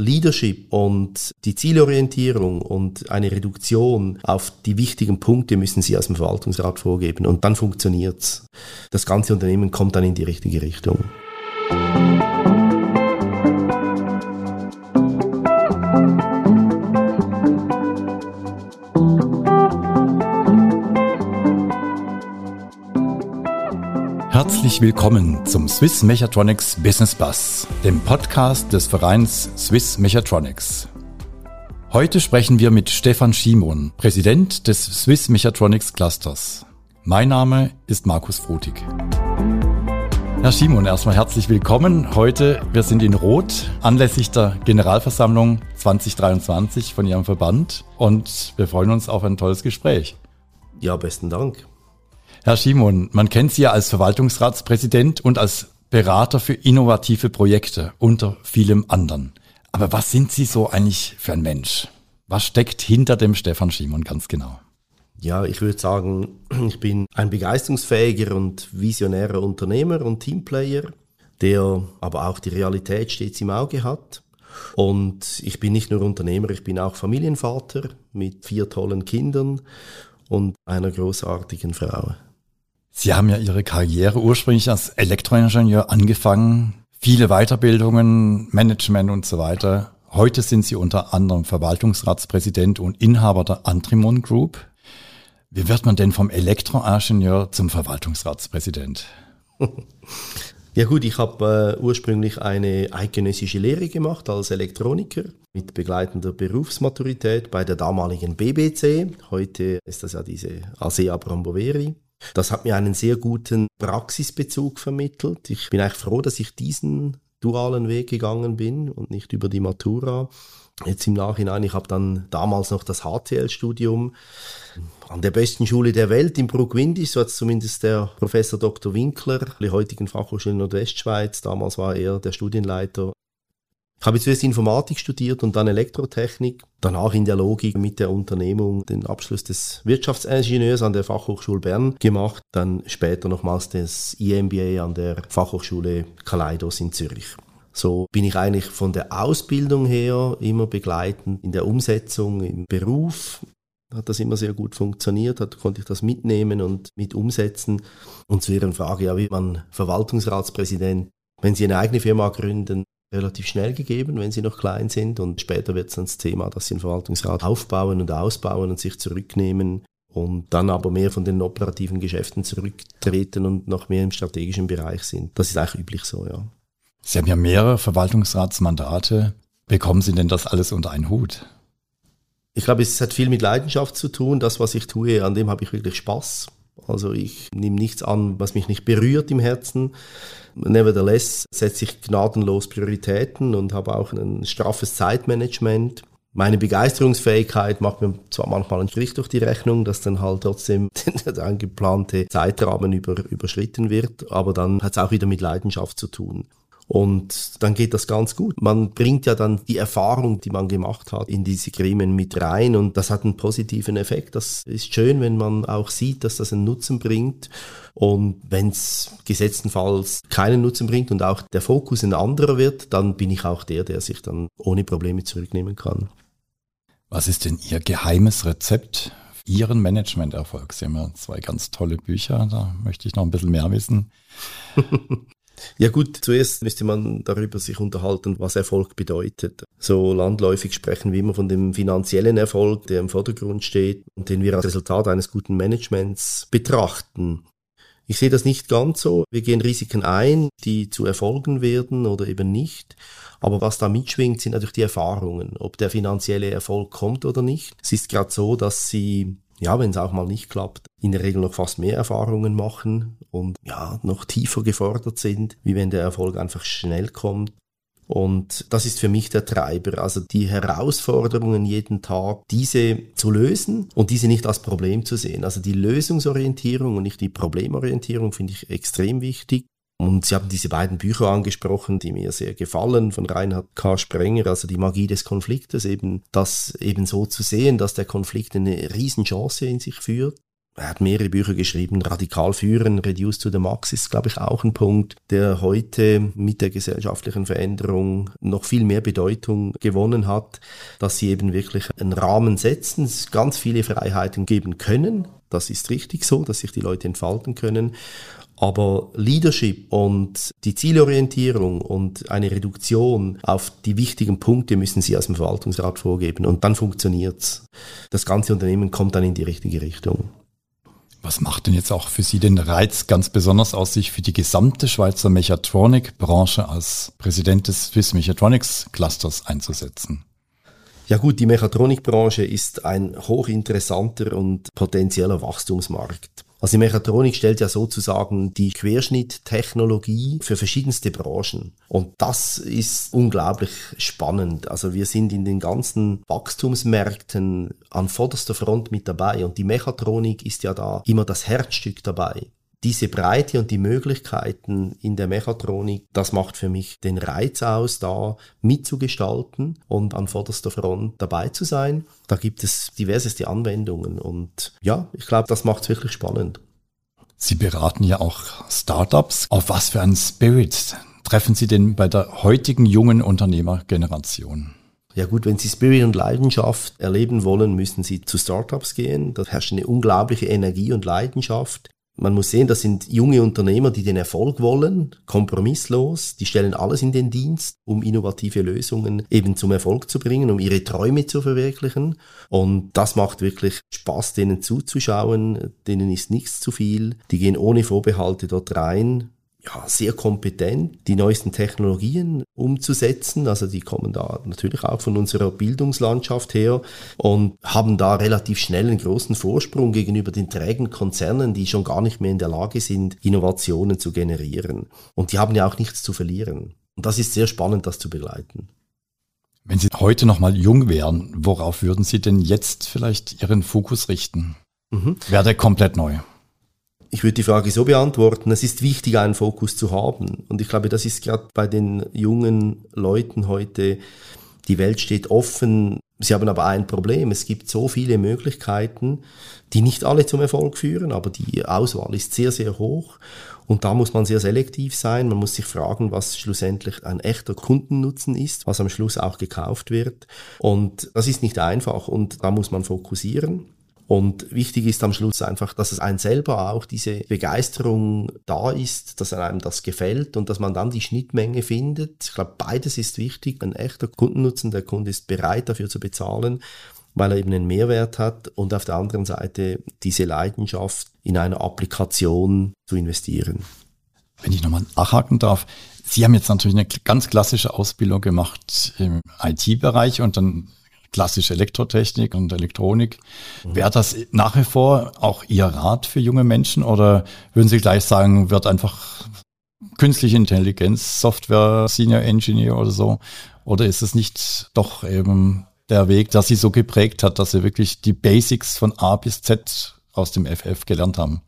Leadership und die Zielorientierung und eine Reduktion auf die wichtigen Punkte müssen Sie aus dem Verwaltungsrat vorgeben und dann funktioniert's. Das ganze Unternehmen kommt dann in die richtige Richtung. Herzlich willkommen zum Swiss Mechatronics Business Bus, dem Podcast des Vereins Swiss Mechatronics. Heute sprechen wir mit Stefan Schimon, Präsident des Swiss Mechatronics Clusters. Mein Name ist Markus Frutig. Herr Schimon, erstmal herzlich willkommen. Heute, wir sind in Rot anlässlich der Generalversammlung 2023 von Ihrem Verband und wir freuen uns auf ein tolles Gespräch. Ja, besten Dank. Herr Schimon, man kennt Sie ja als Verwaltungsratspräsident und als Berater für innovative Projekte unter vielem anderen. Aber was sind Sie so eigentlich für ein Mensch? Was steckt hinter dem Stefan Schimon ganz genau? Ja, ich würde sagen, ich bin ein begeisterungsfähiger und visionärer Unternehmer und Teamplayer, der aber auch die Realität stets im Auge hat. Und ich bin nicht nur Unternehmer, ich bin auch Familienvater mit vier tollen Kindern und einer großartigen Frau. Sie haben ja Ihre Karriere ursprünglich als Elektroingenieur angefangen, viele Weiterbildungen, Management und so weiter. Heute sind Sie unter anderem Verwaltungsratspräsident und Inhaber der Antrimon Group. Wie wird man denn vom Elektroingenieur zum Verwaltungsratspräsident? Ja gut, ich habe äh, ursprünglich eine eidgenössische Lehre gemacht als Elektroniker mit begleitender Berufsmaturität bei der damaligen BBC. Heute ist das ja diese ASEA Bramboveri. Das hat mir einen sehr guten Praxisbezug vermittelt. Ich bin eigentlich froh, dass ich diesen dualen Weg gegangen bin und nicht über die Matura. Jetzt im Nachhinein, ich habe dann damals noch das HTL-Studium an der besten Schule der Welt in Bruck-Windisch, so hat zumindest der Professor Dr. Winkler, der heutigen Fachhochschule Nordwestschweiz, damals war er der Studienleiter ich habe zuerst Informatik studiert und dann Elektrotechnik, danach in der Logik mit der Unternehmung den Abschluss des Wirtschaftsingenieurs an der Fachhochschule Bern gemacht, dann später nochmals das IMBA an der Fachhochschule Kaleidos in Zürich. So bin ich eigentlich von der Ausbildung her immer begleitend in der Umsetzung im Beruf. Hat das immer sehr gut funktioniert, hat, konnte ich das mitnehmen und mit umsetzen. Und zu Ihrer Frage, ja, wie man Verwaltungsratspräsident, wenn Sie eine eigene Firma gründen, relativ schnell gegeben, wenn sie noch klein sind. Und später wird es dann das Thema, dass sie den Verwaltungsrat aufbauen und ausbauen und sich zurücknehmen und dann aber mehr von den operativen Geschäften zurücktreten und noch mehr im strategischen Bereich sind. Das ist eigentlich üblich so, ja. Sie haben ja mehrere Verwaltungsratsmandate. Bekommen Sie denn das alles unter einen Hut? Ich glaube, es hat viel mit Leidenschaft zu tun. Das, was ich tue, an dem habe ich wirklich Spaß. Also ich nehme nichts an, was mich nicht berührt im Herzen. Nevertheless setze ich gnadenlos Prioritäten und habe auch ein straffes Zeitmanagement. Meine Begeisterungsfähigkeit macht mir zwar manchmal einen Strich durch die Rechnung, dass dann halt trotzdem der angeplante Zeitrahmen über, überschritten wird, aber dann hat es auch wieder mit Leidenschaft zu tun. Und dann geht das ganz gut. Man bringt ja dann die Erfahrung, die man gemacht hat, in diese Gremien mit rein und das hat einen positiven Effekt. Das ist schön, wenn man auch sieht, dass das einen Nutzen bringt. Und wenn es gesetztenfalls keinen Nutzen bringt und auch der Fokus ein anderer wird, dann bin ich auch der, der sich dann ohne Probleme zurücknehmen kann. Was ist denn Ihr geheimes Rezept Ihren Managementerfolg? Sie haben ja zwei ganz tolle Bücher, da möchte ich noch ein bisschen mehr wissen. Ja gut, zuerst müsste man darüber sich unterhalten, was Erfolg bedeutet. So landläufig sprechen wir immer von dem finanziellen Erfolg, der im Vordergrund steht und den wir als Resultat eines guten Managements betrachten. Ich sehe das nicht ganz so. Wir gehen Risiken ein, die zu Erfolgen werden oder eben nicht. Aber was da mitschwingt, sind natürlich die Erfahrungen, ob der finanzielle Erfolg kommt oder nicht. Es ist gerade so, dass sie ja, wenn es auch mal nicht klappt, in der Regel noch fast mehr Erfahrungen machen und ja, noch tiefer gefordert sind, wie wenn der Erfolg einfach schnell kommt. Und das ist für mich der Treiber, also die Herausforderungen jeden Tag, diese zu lösen und diese nicht als Problem zu sehen. Also die Lösungsorientierung und nicht die Problemorientierung finde ich extrem wichtig. Und Sie haben diese beiden Bücher angesprochen, die mir sehr gefallen, von Reinhard K. Sprenger, also die Magie des Konfliktes, eben das eben so zu sehen, dass der Konflikt eine Riesenchance in sich führt. Er hat mehrere Bücher geschrieben, Radikal führen, Reduce to the Max ist, glaube ich, auch ein Punkt, der heute mit der gesellschaftlichen Veränderung noch viel mehr Bedeutung gewonnen hat, dass sie eben wirklich einen Rahmen setzen, ganz viele Freiheiten geben können. Das ist richtig so, dass sich die Leute entfalten können. Aber Leadership und die Zielorientierung und eine Reduktion auf die wichtigen Punkte müssen Sie als dem Verwaltungsrat vorgeben. Und dann funktioniert's. Das ganze Unternehmen kommt dann in die richtige Richtung. Was macht denn jetzt auch für Sie den Reiz ganz besonders aus, sich für die gesamte Schweizer Mechatronik-Branche als Präsident des Swiss Mechatronics Clusters einzusetzen? Ja gut, die Mechatronikbranche ist ein hochinteressanter und potenzieller Wachstumsmarkt. Also die Mechatronik stellt ja sozusagen die Querschnitttechnologie für verschiedenste Branchen. Und das ist unglaublich spannend. Also wir sind in den ganzen Wachstumsmärkten an vorderster Front mit dabei. Und die Mechatronik ist ja da immer das Herzstück dabei diese Breite und die Möglichkeiten in der Mechatronik, das macht für mich den Reiz aus, da mitzugestalten und an vorderster Front dabei zu sein. Da gibt es diverseste Anwendungen und ja, ich glaube, das macht es wirklich spannend. Sie beraten ja auch Startups. Auf was für einen Spirit treffen Sie denn bei der heutigen jungen Unternehmergeneration? Ja gut, wenn Sie Spirit und Leidenschaft erleben wollen, müssen Sie zu Startups gehen. Da herrscht eine unglaubliche Energie und Leidenschaft. Man muss sehen, das sind junge Unternehmer, die den Erfolg wollen, kompromisslos, die stellen alles in den Dienst, um innovative Lösungen eben zum Erfolg zu bringen, um ihre Träume zu verwirklichen. Und das macht wirklich Spaß, denen zuzuschauen, denen ist nichts zu viel, die gehen ohne Vorbehalte dort rein, ja, sehr kompetent, die neuesten Technologien umzusetzen. Also die kommen da natürlich auch von unserer Bildungslandschaft her und haben da relativ schnell einen großen Vorsprung gegenüber den trägen Konzernen, die schon gar nicht mehr in der Lage sind, Innovationen zu generieren. Und die haben ja auch nichts zu verlieren. Und das ist sehr spannend, das zu begleiten. Wenn Sie heute noch mal jung wären, worauf würden Sie denn jetzt vielleicht Ihren Fokus richten? Mhm. Wäre der komplett neu? Ich würde die Frage so beantworten, es ist wichtig, einen Fokus zu haben. Und ich glaube, das ist gerade bei den jungen Leuten heute, die Welt steht offen. Sie haben aber ein Problem. Es gibt so viele Möglichkeiten, die nicht alle zum Erfolg führen, aber die Auswahl ist sehr, sehr hoch. Und da muss man sehr selektiv sein. Man muss sich fragen, was schlussendlich ein echter Kundennutzen ist, was am Schluss auch gekauft wird. Und das ist nicht einfach und da muss man fokussieren. Und wichtig ist am Schluss einfach, dass es einem selber auch diese Begeisterung da ist, dass einem das gefällt und dass man dann die Schnittmenge findet. Ich glaube, beides ist wichtig. Ein echter Kundennutzen, der Kunde ist bereit dafür zu bezahlen, weil er eben einen Mehrwert hat und auf der anderen Seite diese Leidenschaft in eine Applikation zu investieren. Wenn ich nochmal nachhaken darf, Sie haben jetzt natürlich eine ganz klassische Ausbildung gemacht im IT-Bereich und dann klassische Elektrotechnik und Elektronik. Mhm. Wäre das nach wie vor auch Ihr Rat für junge Menschen oder würden Sie gleich sagen, wird einfach künstliche Intelligenz, Software, Senior Engineer oder so? Oder ist es nicht doch eben der Weg, der Sie so geprägt hat, dass Sie wirklich die Basics von A bis Z aus dem FF gelernt haben?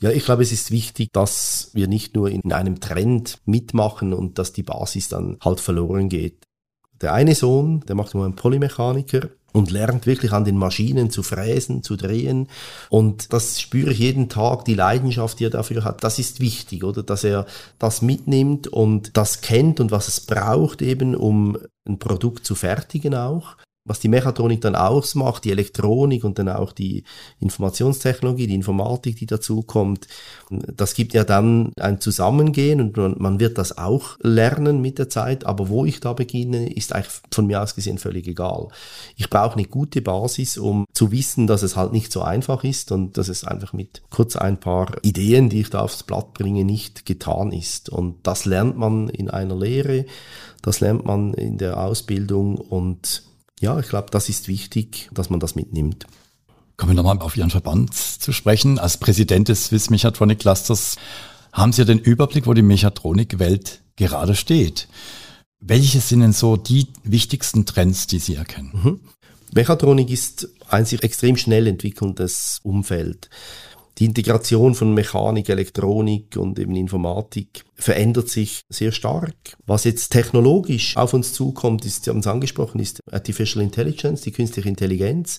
Ja, ich glaube, es ist wichtig, dass wir nicht nur in einem Trend mitmachen und dass die Basis dann halt verloren geht. Der eine Sohn, der macht nur einen Polymechaniker und lernt wirklich an den Maschinen zu fräsen, zu drehen. Und das spüre ich jeden Tag, die Leidenschaft, die er dafür hat. Das ist wichtig, oder? Dass er das mitnimmt und das kennt und was es braucht eben, um ein Produkt zu fertigen auch was die Mechatronik dann ausmacht, die Elektronik und dann auch die Informationstechnologie, die Informatik, die dazu kommt, das gibt ja dann ein Zusammengehen und man wird das auch lernen mit der Zeit, aber wo ich da beginne, ist eigentlich von mir aus gesehen völlig egal. Ich brauche eine gute Basis, um zu wissen, dass es halt nicht so einfach ist und dass es einfach mit kurz ein paar Ideen, die ich da aufs Blatt bringe, nicht getan ist. Und das lernt man in einer Lehre, das lernt man in der Ausbildung und ja, ich glaube, das ist wichtig, dass man das mitnimmt. Kommen wir nochmal auf Ihren Verband zu sprechen. Als Präsident des Swiss Mechatronic Clusters haben Sie ja den Überblick, wo die Mechatronik-Welt gerade steht. Welche sind denn so die wichtigsten Trends, die Sie erkennen? Mhm. Mechatronik ist ein sich extrem schnell entwickelndes Umfeld. Die Integration von Mechanik, Elektronik und eben Informatik verändert sich sehr stark. Was jetzt technologisch auf uns zukommt, ist, Sie haben es angesprochen, ist Artificial Intelligence, die künstliche Intelligenz,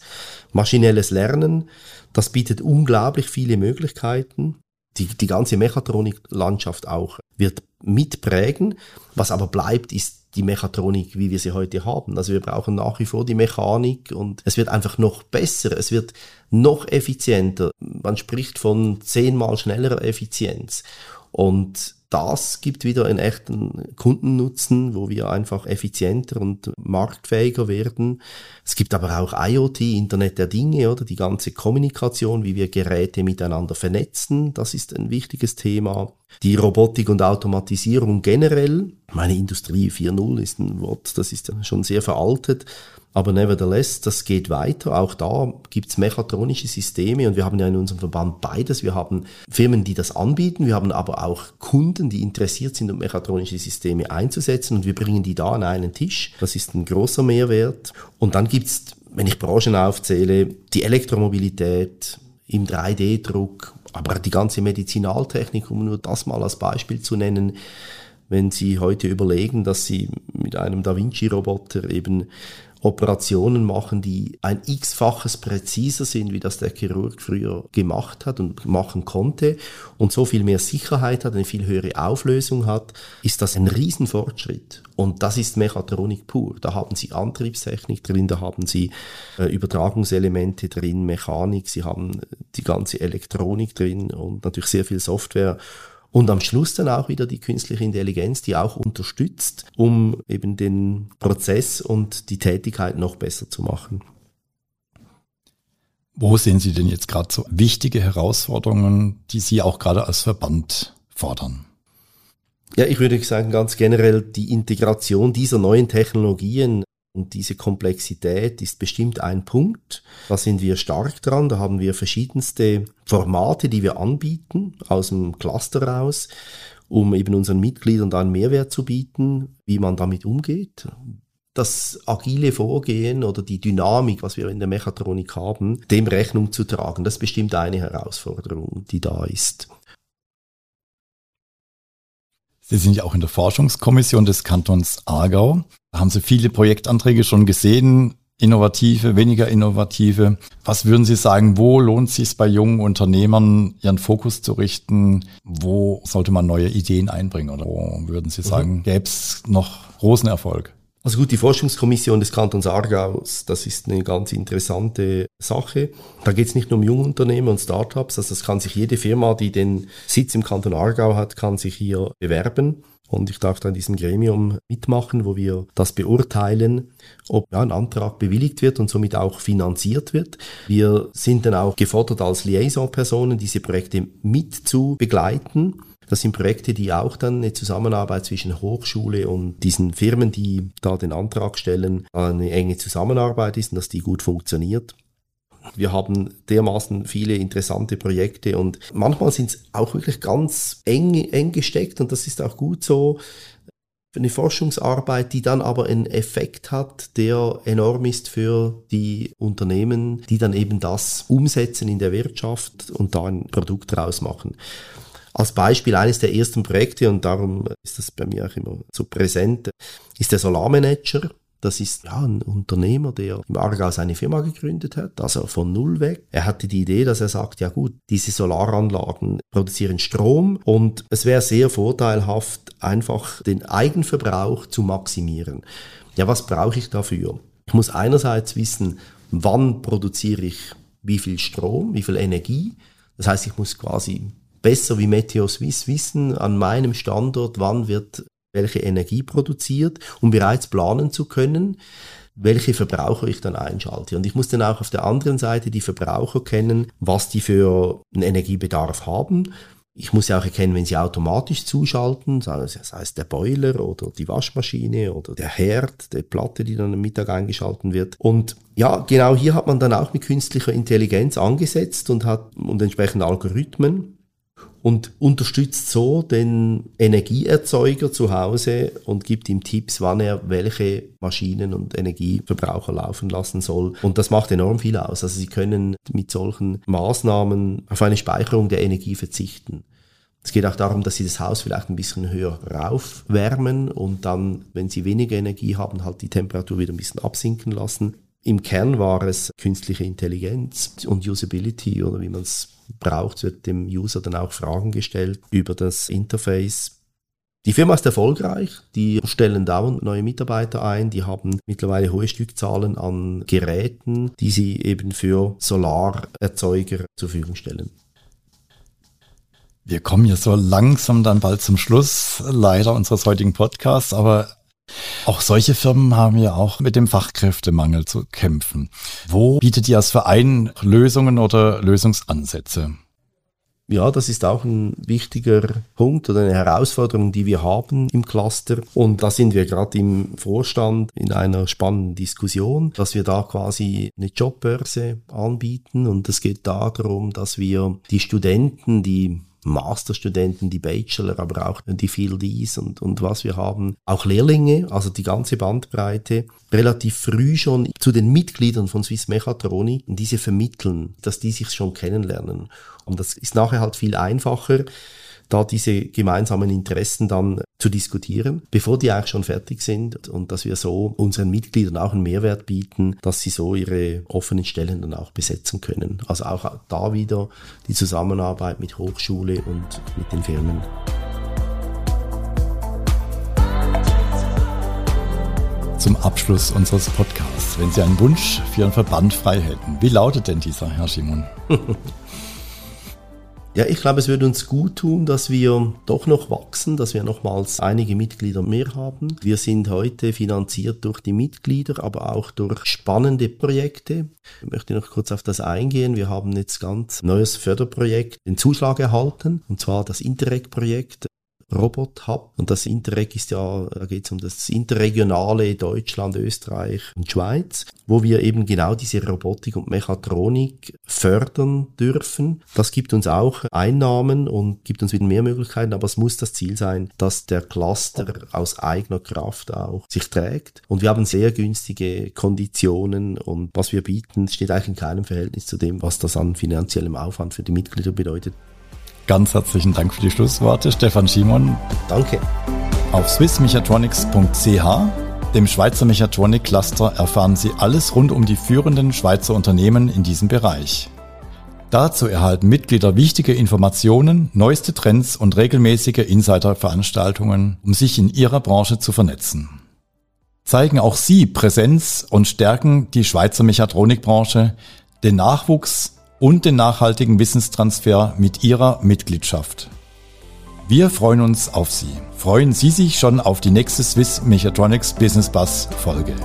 maschinelles Lernen. Das bietet unglaublich viele Möglichkeiten. Die, die ganze Mechatronik-Landschaft auch wird mitprägen. Was aber bleibt, ist die Mechatronik, wie wir sie heute haben. Also wir brauchen nach wie vor die Mechanik und es wird einfach noch besser, es wird noch effizienter. Man spricht von zehnmal schnellerer Effizienz. Und das gibt wieder einen echten Kundennutzen, wo wir einfach effizienter und marktfähiger werden. Es gibt aber auch IoT, Internet der Dinge, oder die ganze Kommunikation, wie wir Geräte miteinander vernetzen. Das ist ein wichtiges Thema. Die Robotik und Automatisierung generell. Meine Industrie 4.0 ist ein Wort, das ist schon sehr veraltet. Aber nevertheless, das geht weiter. Auch da gibt's mechatronische Systeme und wir haben ja in unserem Verband beides. Wir haben Firmen, die das anbieten, wir haben aber auch Kunden, die interessiert sind, um mechatronische Systeme einzusetzen und wir bringen die da an einen Tisch. Das ist ein großer Mehrwert. Und dann gibt's, wenn ich Branchen aufzähle, die Elektromobilität im 3D-Druck, aber die ganze Medizinaltechnik, um nur das mal als Beispiel zu nennen, wenn Sie heute überlegen, dass Sie mit einem Da Vinci-Roboter eben Operationen machen, die ein x-faches präziser sind, wie das der Chirurg früher gemacht hat und machen konnte und so viel mehr Sicherheit hat, eine viel höhere Auflösung hat, ist das ein Riesenfortschritt. Und das ist Mechatronik pur. Da haben Sie Antriebstechnik drin, da haben Sie äh, Übertragungselemente drin, Mechanik, Sie haben die ganze Elektronik drin und natürlich sehr viel Software. Und am Schluss dann auch wieder die künstliche Intelligenz, die auch unterstützt, um eben den Prozess und die Tätigkeit noch besser zu machen. Wo sehen Sie denn jetzt gerade so wichtige Herausforderungen, die Sie auch gerade als Verband fordern? Ja, ich würde sagen, ganz generell die Integration dieser neuen Technologien und diese Komplexität ist bestimmt ein Punkt. Da sind wir stark dran. Da haben wir verschiedenste Formate, die wir anbieten aus dem Cluster raus, um eben unseren Mitgliedern da einen Mehrwert zu bieten, wie man damit umgeht. Das agile Vorgehen oder die Dynamik, was wir in der Mechatronik haben, dem Rechnung zu tragen, das ist bestimmt eine Herausforderung, die da ist. Sie sind ja auch in der Forschungskommission des Kantons Aargau. Da haben Sie viele Projektanträge schon gesehen, innovative, weniger innovative. Was würden Sie sagen, wo lohnt es sich bei jungen Unternehmern, ihren Fokus zu richten? Wo sollte man neue Ideen einbringen? Oder wo würden Sie sagen, mhm. gäbe es noch großen Erfolg? Also gut, die Forschungskommission des Kantons Aargaus, das ist eine ganz interessante Sache. Da geht es nicht nur um Jungunternehmen und Startups, also das kann sich jede Firma, die den Sitz im Kanton Aargau hat, kann sich hier bewerben. Und ich darf da in diesem Gremium mitmachen, wo wir das beurteilen, ob ein Antrag bewilligt wird und somit auch finanziert wird. Wir sind dann auch gefordert als Liaison-Personen, diese Projekte mit zu begleiten das sind Projekte, die auch dann eine Zusammenarbeit zwischen Hochschule und diesen Firmen, die da den Antrag stellen, eine enge Zusammenarbeit ist und dass die gut funktioniert. Wir haben dermaßen viele interessante Projekte und manchmal sind es auch wirklich ganz eng, eng gesteckt und das ist auch gut so. Eine Forschungsarbeit, die dann aber einen Effekt hat, der enorm ist für die Unternehmen, die dann eben das umsetzen in der Wirtschaft und da ein Produkt draus machen. Als Beispiel eines der ersten Projekte, und darum ist das bei mir auch immer so präsent, ist der Solarmanager. Das ist ja ein Unternehmer, der im Aargau seine Firma gegründet hat, also von Null weg. Er hatte die Idee, dass er sagt, ja gut, diese Solaranlagen produzieren Strom und es wäre sehr vorteilhaft, einfach den Eigenverbrauch zu maximieren. Ja, was brauche ich dafür? Ich muss einerseits wissen, wann produziere ich wie viel Strom, wie viel Energie. Das heißt, ich muss quasi besser wie Meteo Swiss wissen an meinem Standort, wann wird welche Energie produziert, um bereits planen zu können, welche Verbraucher ich dann einschalte. Und ich muss dann auch auf der anderen Seite die Verbraucher kennen, was die für einen Energiebedarf haben. Ich muss ja auch erkennen, wenn sie automatisch zuschalten, sei es der Boiler oder die Waschmaschine oder der Herd, die Platte, die dann am Mittag eingeschalten wird. Und ja, genau hier hat man dann auch mit künstlicher Intelligenz angesetzt und hat und entsprechende Algorithmen und unterstützt so den Energieerzeuger zu Hause und gibt ihm Tipps, wann er welche Maschinen und Energieverbraucher laufen lassen soll. Und das macht enorm viel aus. Also Sie können mit solchen Maßnahmen auf eine Speicherung der Energie verzichten. Es geht auch darum, dass Sie das Haus vielleicht ein bisschen höher raufwärmen und dann, wenn Sie weniger Energie haben, halt die Temperatur wieder ein bisschen absinken lassen. Im Kern war es künstliche Intelligenz und Usability oder wie man es braucht, wird dem User dann auch Fragen gestellt über das Interface. Die Firma ist erfolgreich, die stellen dauernd neue Mitarbeiter ein, die haben mittlerweile hohe Stückzahlen an Geräten, die sie eben für Solarerzeuger zur Verfügung stellen. Wir kommen hier so langsam dann bald zum Schluss, leider unseres heutigen Podcasts, aber auch solche Firmen haben ja auch mit dem Fachkräftemangel zu kämpfen. Wo bietet ihr als Verein Lösungen oder Lösungsansätze? Ja, das ist auch ein wichtiger Punkt oder eine Herausforderung, die wir haben im Cluster. Und da sind wir gerade im Vorstand in einer spannenden Diskussion, dass wir da quasi eine Jobbörse anbieten. Und es geht darum, dass wir die Studenten, die Masterstudenten, die Bachelor, aber auch die Fieldies und, und was wir haben. Auch Lehrlinge, also die ganze Bandbreite, relativ früh schon zu den Mitgliedern von Swiss Mechatronic diese vermitteln, dass die sich schon kennenlernen. Und das ist nachher halt viel einfacher, da diese gemeinsamen Interessen dann zu diskutieren, bevor die eigentlich schon fertig sind und dass wir so unseren Mitgliedern auch einen Mehrwert bieten, dass sie so ihre offenen Stellen dann auch besetzen können. Also auch da wieder die Zusammenarbeit mit Hochschule und mit den Firmen. Zum Abschluss unseres Podcasts, wenn Sie einen Wunsch für Ihren Verband frei hätten, wie lautet denn dieser, Herr Schimon? Ja, ich glaube, es würde uns gut tun, dass wir doch noch wachsen, dass wir nochmals einige Mitglieder mehr haben. Wir sind heute finanziert durch die Mitglieder, aber auch durch spannende Projekte. Ich möchte noch kurz auf das eingehen. Wir haben jetzt ganz neues Förderprojekt, den Zuschlag erhalten, und zwar das Interreg-Projekt. Robot Hub. Und das Interreg ist ja, da geht es um das interregionale Deutschland, Österreich und Schweiz, wo wir eben genau diese Robotik und Mechatronik fördern dürfen. Das gibt uns auch Einnahmen und gibt uns wieder mehr Möglichkeiten, aber es muss das Ziel sein, dass der Cluster aus eigener Kraft auch sich trägt. Und wir haben sehr günstige Konditionen und was wir bieten, steht eigentlich in keinem Verhältnis zu dem, was das an finanziellem Aufwand für die Mitglieder bedeutet. Ganz herzlichen Dank für die Schlussworte, Stefan Schimon. Danke. Auf swissmechatronics.ch, dem Schweizer Mechatronik Cluster, erfahren Sie alles rund um die führenden Schweizer Unternehmen in diesem Bereich. Dazu erhalten Mitglieder wichtige Informationen, neueste Trends und regelmäßige Insider-Veranstaltungen, um sich in ihrer Branche zu vernetzen. Zeigen auch Sie Präsenz und stärken die Schweizer Mechatronikbranche, den Nachwuchs und den nachhaltigen Wissenstransfer mit Ihrer Mitgliedschaft. Wir freuen uns auf Sie. Freuen Sie sich schon auf die nächste Swiss Mechatronics Business Bus Folge.